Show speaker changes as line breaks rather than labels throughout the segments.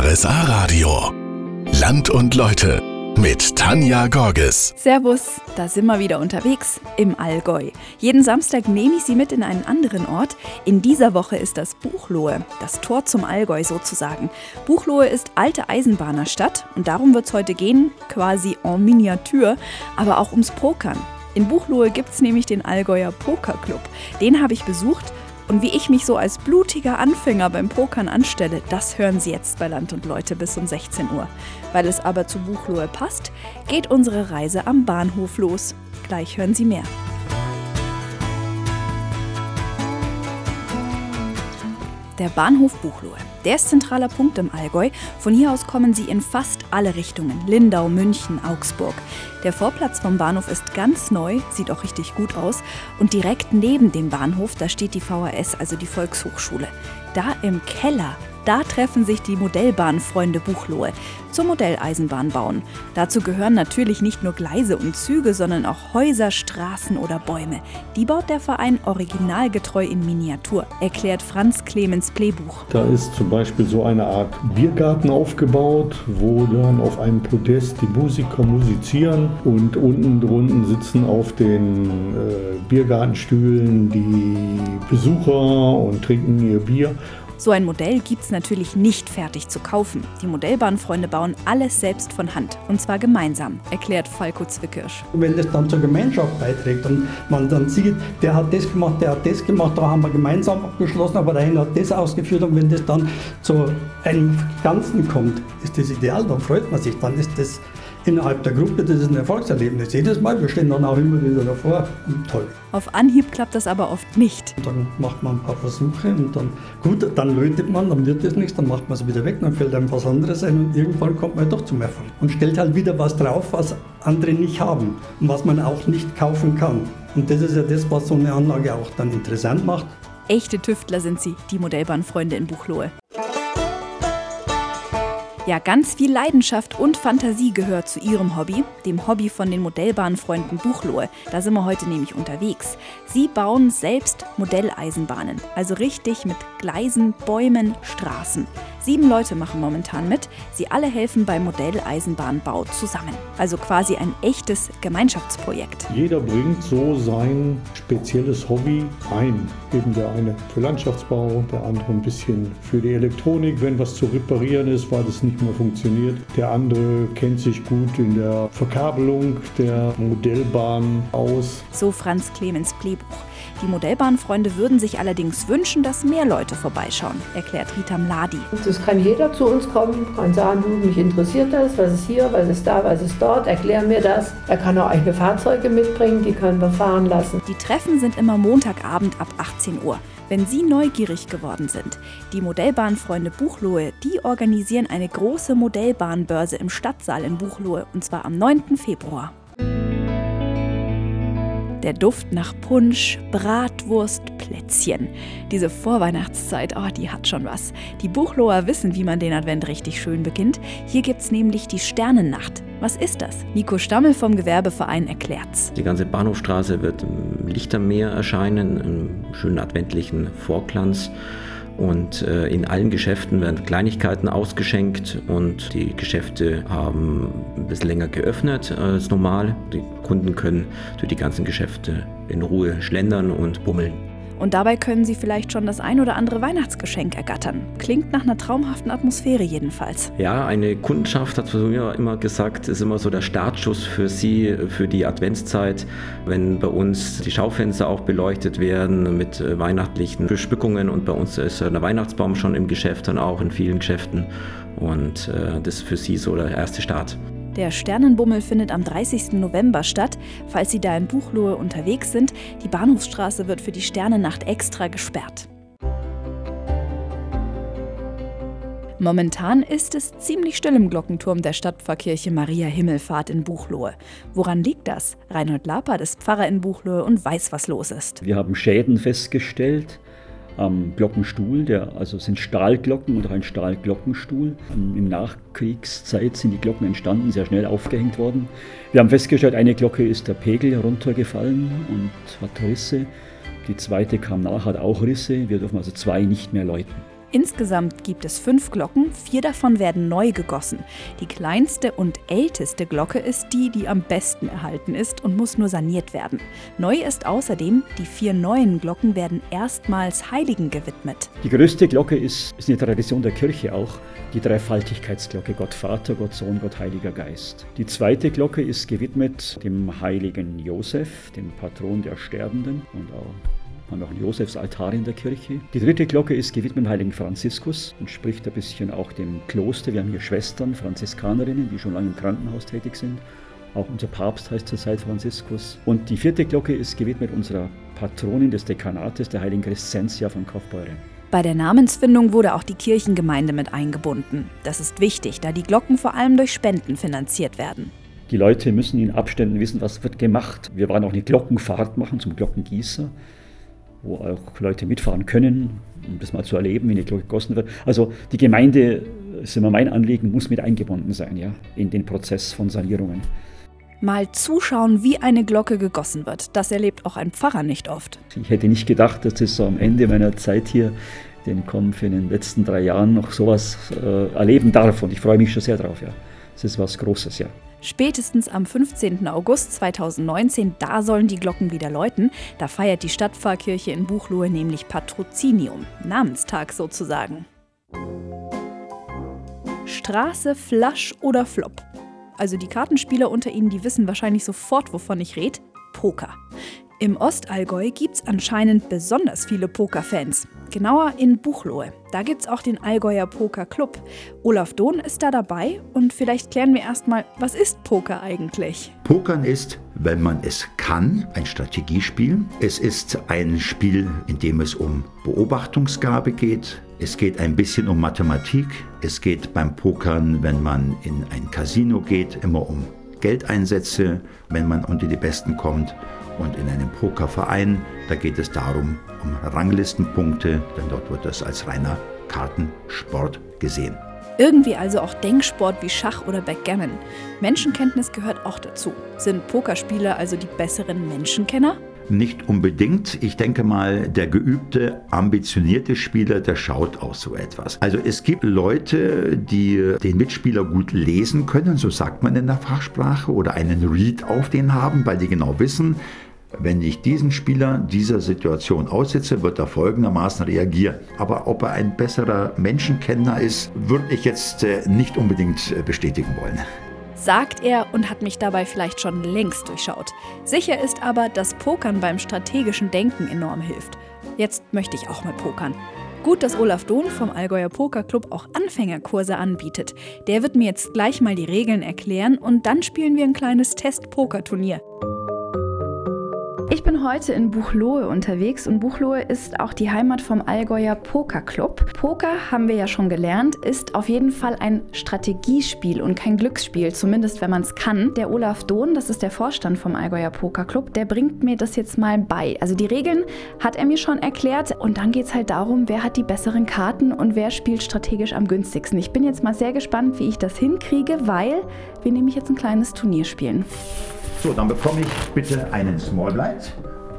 RSA Radio. Land und Leute mit Tanja Gorges.
Servus, da sind wir wieder unterwegs im Allgäu. Jeden Samstag nehme ich Sie mit in einen anderen Ort. In dieser Woche ist das Buchloe, das Tor zum Allgäu sozusagen. Buchloe ist alte Eisenbahnerstadt und darum wird es heute gehen, quasi en Miniatur, aber auch ums Pokern. In Buchloe gibt es nämlich den Allgäuer Pokerclub. Den habe ich besucht und wie ich mich so als blutiger Anfänger beim Pokern anstelle, das hören Sie jetzt bei Land und Leute bis um 16 Uhr. Weil es aber zu Buchloe passt, geht unsere Reise am Bahnhof los. Gleich hören Sie mehr. Der Bahnhof Buchloe. Der ist zentraler Punkt im Allgäu. Von hier aus kommen sie in fast alle Richtungen. Lindau, München, Augsburg. Der Vorplatz vom Bahnhof ist ganz neu, sieht auch richtig gut aus. Und direkt neben dem Bahnhof, da steht die VHS, also die Volkshochschule. Da im Keller da treffen sich die Modellbahnfreunde Buchloe zum Modelleisenbahn bauen. Dazu gehören natürlich nicht nur Gleise und Züge, sondern auch Häuser, Straßen oder Bäume. Die baut der Verein originalgetreu in Miniatur, erklärt Franz Clemens Playbuch.
Da ist zum Beispiel so eine Art Biergarten aufgebaut, wo dann auf einem Podest die Musiker musizieren und unten drunten sitzen auf den äh, Biergartenstühlen die Besucher und trinken ihr Bier.
So ein Modell gibt es natürlich nicht fertig zu kaufen. Die Modellbahnfreunde bauen alles selbst von Hand und zwar gemeinsam, erklärt Falco Zwickirsch.
Wenn das dann zur Gemeinschaft beiträgt und man dann sieht, der hat das gemacht, der hat das gemacht, da haben wir gemeinsam abgeschlossen, aber der eine hat das ausgeführt und wenn das dann zu einem Ganzen kommt, ist das ideal, dann freut man sich, dann ist das innerhalb der Gruppe, das ist ein Erfolgserlebnis. Jedes Mal, wir stehen dann auch immer wieder davor und toll.
Auf Anhieb klappt das aber oft nicht.
Und dann macht man ein paar Versuche und dann, gut, dann lötet man, dann wird das nichts, dann macht man es wieder weg, dann fällt einem was anderes ein und irgendwann kommt man doch zum Erfolg. Und stellt halt wieder was drauf, was andere nicht haben und was man auch nicht kaufen kann. Und das ist ja das, was so eine Anlage auch dann interessant macht.
Echte Tüftler sind sie, die Modellbahnfreunde in Buchloe. Ja, ganz viel Leidenschaft und Fantasie gehört zu ihrem Hobby, dem Hobby von den Modellbahnfreunden Buchlohe. Da sind wir heute nämlich unterwegs. Sie bauen selbst Modelleisenbahnen, also richtig mit Gleisen, Bäumen, Straßen. Sieben Leute machen momentan mit. Sie alle helfen beim Modelleisenbahnbau zusammen. Also quasi ein echtes Gemeinschaftsprojekt.
Jeder bringt so sein spezielles Hobby ein. Eben der eine für Landschaftsbau, der andere ein bisschen für die Elektronik, wenn was zu reparieren ist, weil das nicht mehr funktioniert. Der andere kennt sich gut in der Verkabelung der Modellbahn aus.
So Franz Clemens Plebuch. Die Modellbahnfreunde würden sich allerdings wünschen, dass mehr Leute vorbeischauen, erklärt Rita Mladi.
Es kann jeder zu uns kommen, kann sagen, du, mich interessiert das, was ist hier, was ist da, was ist dort, erklär mir das. Er kann auch eigene Fahrzeuge mitbringen, die können wir fahren lassen.
Die Treffen sind immer Montagabend ab 18 Uhr. Wenn Sie neugierig geworden sind, die Modellbahnfreunde Buchlohe, die organisieren eine große Modellbahnbörse im Stadtsaal in Buchlohe und zwar am 9. Februar. Der Duft nach Punsch, Bratwurst, Plätzchen. Diese Vorweihnachtszeit, oh, die hat schon was. Die Buchloher wissen, wie man den Advent richtig schön beginnt. Hier gibt's nämlich die Sternennacht. Was ist das? Nico Stammel vom Gewerbeverein erklärt's.
Die ganze Bahnhofstraße wird im Lichtermeer erscheinen, im schönen adventlichen Vorglanz. Und äh, in allen Geschäften werden Kleinigkeiten ausgeschenkt und die Geschäfte haben ein bisschen länger geöffnet als normal. Die Kunden können durch die ganzen Geschäfte in Ruhe schlendern und bummeln.
Und dabei können Sie vielleicht schon das ein oder andere Weihnachtsgeschenk ergattern. Klingt nach einer traumhaften Atmosphäre jedenfalls.
Ja, eine Kundenschaft hat mir immer gesagt, ist immer so der Startschuss für Sie, für die Adventszeit, wenn bei uns die Schaufenster auch beleuchtet werden mit äh, weihnachtlichen Beschmückungen und bei uns ist der Weihnachtsbaum schon im Geschäft, dann auch in vielen Geschäften. Und äh, das ist für Sie so der erste Start.
Der Sternenbummel findet am 30. November statt. Falls Sie da in Buchlohe unterwegs sind, die Bahnhofsstraße wird für die Sternennacht extra gesperrt. Momentan ist es ziemlich still im Glockenturm der Stadtpfarrkirche Maria Himmelfahrt in Buchlohe. Woran liegt das? Reinhold Lapert ist Pfarrer in Buchlohe und weiß, was los ist.
Wir haben Schäden festgestellt am Glockenstuhl, der, also sind Stahlglocken oder ein Stahlglockenstuhl. Im Nachkriegszeit sind die Glocken entstanden, sehr schnell aufgehängt worden. Wir haben festgestellt, eine Glocke ist der Pegel runtergefallen und hat Risse. Die zweite kam nach, hat auch Risse. Wir dürfen also zwei nicht mehr läuten.
Insgesamt gibt es fünf Glocken, vier davon werden neu gegossen. Die kleinste und älteste Glocke ist die, die am besten erhalten ist und muss nur saniert werden. Neu ist außerdem, die vier neuen Glocken werden erstmals Heiligen gewidmet.
Die größte Glocke ist, ist eine Tradition der Kirche auch, die Dreifaltigkeitsglocke Gott Vater, Gott Sohn, Gott Heiliger Geist. Die zweite Glocke ist gewidmet dem heiligen Josef, dem Patron der Sterbenden und auch haben auch einen Josefsaltar in der Kirche. Die dritte Glocke ist gewidmet dem heiligen Franziskus und spricht ein bisschen auch dem Kloster. Wir haben hier Schwestern, Franziskanerinnen, die schon lange im Krankenhaus tätig sind. Auch unser Papst heißt zurzeit Franziskus. Und die vierte Glocke ist gewidmet unserer Patronin des Dekanates, der heiligen Crescentia von Kaufbeuren.
Bei der Namensfindung wurde auch die Kirchengemeinde mit eingebunden. Das ist wichtig, da die Glocken vor allem durch Spenden finanziert werden.
Die Leute müssen in Abständen wissen, was wird gemacht. Wir wollen auch eine Glockenfahrt machen zum Glockengießer wo auch Leute mitfahren können, um das mal zu erleben, wie eine Glocke gegossen wird. Also die Gemeinde, ist immer mein Anliegen, muss mit eingebunden sein, ja, in den Prozess von Sanierungen.
Mal zuschauen, wie eine Glocke gegossen wird. Das erlebt auch ein Pfarrer nicht oft.
Ich hätte nicht gedacht, dass es so am Ende meiner Zeit hier, den kommen für den letzten drei Jahren, noch sowas äh, erleben darf. Und ich freue mich schon sehr drauf, ja. Das ist was Großes, ja.
Spätestens am 15. August 2019, da sollen die Glocken wieder läuten. Da feiert die Stadtpfarrkirche in Buchloe nämlich Patrozinium, Namenstag sozusagen. Straße, Flasch oder Flop. Also die Kartenspieler unter Ihnen, die wissen wahrscheinlich sofort, wovon ich rede. Poker. Im Ostallgäu gibt es anscheinend besonders viele Pokerfans. Genauer in Buchloe. Da gibt es auch den Allgäuer Poker Club. Olaf Dohn ist da dabei und vielleicht klären wir erstmal, was ist Poker eigentlich?
Pokern ist, wenn man es kann, ein Strategiespiel. Es ist ein Spiel, in dem es um Beobachtungsgabe geht. Es geht ein bisschen um Mathematik. Es geht beim Pokern, wenn man in ein Casino geht, immer um Geldeinsätze, wenn man unter die Besten kommt. Und in einem Pokerverein, da geht es darum, um Ranglistenpunkte, denn dort wird das als reiner Kartensport gesehen.
Irgendwie also auch Denksport wie Schach oder Backgammon. Menschenkenntnis gehört auch dazu. Sind Pokerspieler also die besseren Menschenkenner?
Nicht unbedingt. Ich denke mal, der geübte, ambitionierte Spieler, der schaut auch so etwas. Also es gibt Leute, die den Mitspieler gut lesen können, so sagt man in der Fachsprache, oder einen Read auf den haben, weil die genau wissen, wenn ich diesen Spieler dieser Situation aussetze, wird er folgendermaßen reagieren. Aber ob er ein besserer Menschenkenner ist, würde ich jetzt äh, nicht unbedingt äh, bestätigen wollen
sagt er und hat mich dabei vielleicht schon längst durchschaut. Sicher ist aber, dass Pokern beim strategischen Denken enorm hilft. Jetzt möchte ich auch mal pokern. Gut, dass Olaf Dohn vom Allgäuer Pokerclub auch Anfängerkurse anbietet. Der wird mir jetzt gleich mal die Regeln erklären und dann spielen wir ein kleines Test-Poker-Turnier. Ich bin heute in Buchloe unterwegs und Buchloe ist auch die Heimat vom Allgäuer Poker Club. Poker, haben wir ja schon gelernt, ist auf jeden Fall ein Strategiespiel und kein Glücksspiel, zumindest wenn man es kann. Der Olaf Dohn, das ist der Vorstand vom Allgäuer Poker Club, der bringt mir das jetzt mal bei. Also die Regeln hat er mir schon erklärt und dann geht es halt darum, wer hat die besseren Karten und wer spielt strategisch am günstigsten. Ich bin jetzt mal sehr gespannt, wie ich das hinkriege, weil wir nämlich jetzt ein kleines Turnier spielen.
So, dann bekomme ich bitte einen Small Blind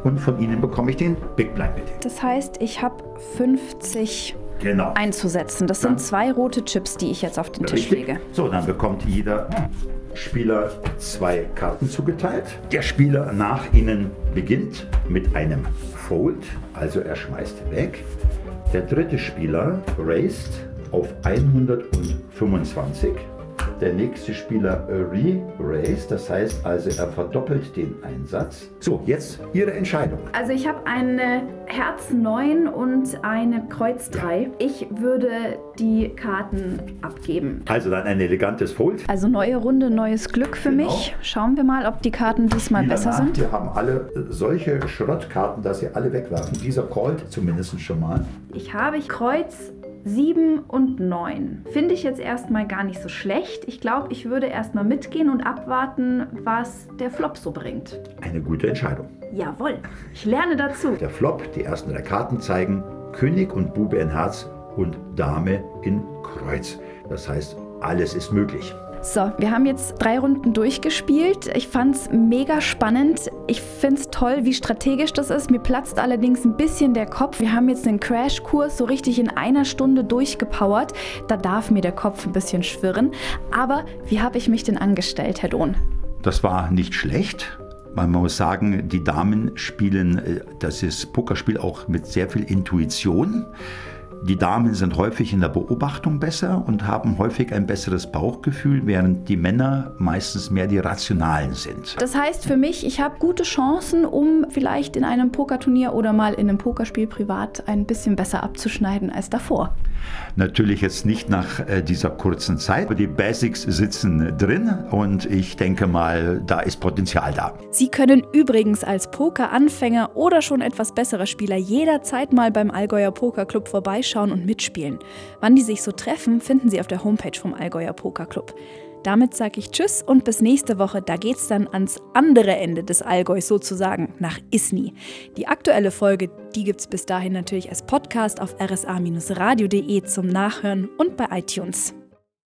und von Ihnen bekomme ich den Big Blind bitte.
Das heißt, ich habe 50 genau. einzusetzen. Das dann sind zwei rote Chips, die ich jetzt auf den Tisch richtig. lege.
So, dann bekommt jeder Spieler zwei Karten zugeteilt. Der Spieler nach Ihnen beginnt mit einem Fold, also er schmeißt weg. Der dritte Spieler raised auf 125 der nächste Spieler re-raise, das heißt also, er verdoppelt den Einsatz. So, jetzt Ihre Entscheidung.
Also ich habe eine Herz 9 und eine Kreuz 3. Ja. Ich würde die Karten abgeben.
Also dann ein elegantes Fold.
Also neue Runde, neues Glück für genau. mich. Schauen wir mal, ob die Karten diesmal Spieler besser nach. sind.
Wir haben alle solche Schrottkarten, dass sie alle wegwerfen. Dieser callt zumindest schon mal.
Ich habe Kreuz 7 und 9. Finde ich jetzt erstmal gar nicht so schlecht. Ich glaube, ich würde erstmal mitgehen und abwarten, was der Flop so bringt.
Eine gute Entscheidung.
Jawohl, ich lerne dazu.
Der Flop, die ersten drei Karten zeigen König und Bube in Herz und Dame in Kreuz. Das heißt, alles ist möglich.
So, wir haben jetzt drei Runden durchgespielt. Ich fand es mega spannend. Ich finde es toll, wie strategisch das ist. Mir platzt allerdings ein bisschen der Kopf. Wir haben jetzt einen Crashkurs so richtig in einer Stunde durchgepowert. Da darf mir der Kopf ein bisschen schwirren. Aber wie habe ich mich denn angestellt, Herr Dohn?
Das war nicht schlecht. Man muss sagen, die Damen spielen äh, das ist Pokerspiel auch mit sehr viel Intuition. Die Damen sind häufig in der Beobachtung besser und haben häufig ein besseres Bauchgefühl, während die Männer meistens mehr die Rationalen sind.
Das heißt für mich, ich habe gute Chancen, um vielleicht in einem Pokerturnier oder mal in einem Pokerspiel privat ein bisschen besser abzuschneiden als davor.
Natürlich jetzt nicht nach äh, dieser kurzen Zeit, aber die Basics sitzen drin und ich denke mal, da ist Potenzial da.
Sie können übrigens als Pokeranfänger oder schon etwas besserer Spieler jederzeit mal beim Allgäuer Poker Club vorbeischauen und mitspielen. Wann die sich so treffen, finden Sie auf der Homepage vom Allgäuer Poker Club. Damit sage ich Tschüss und bis nächste Woche. Da geht's dann ans andere Ende des Allgäus sozusagen, nach Isny. Die aktuelle Folge, die gibt's bis dahin natürlich als Podcast auf rsa-radio.de zum Nachhören und bei iTunes.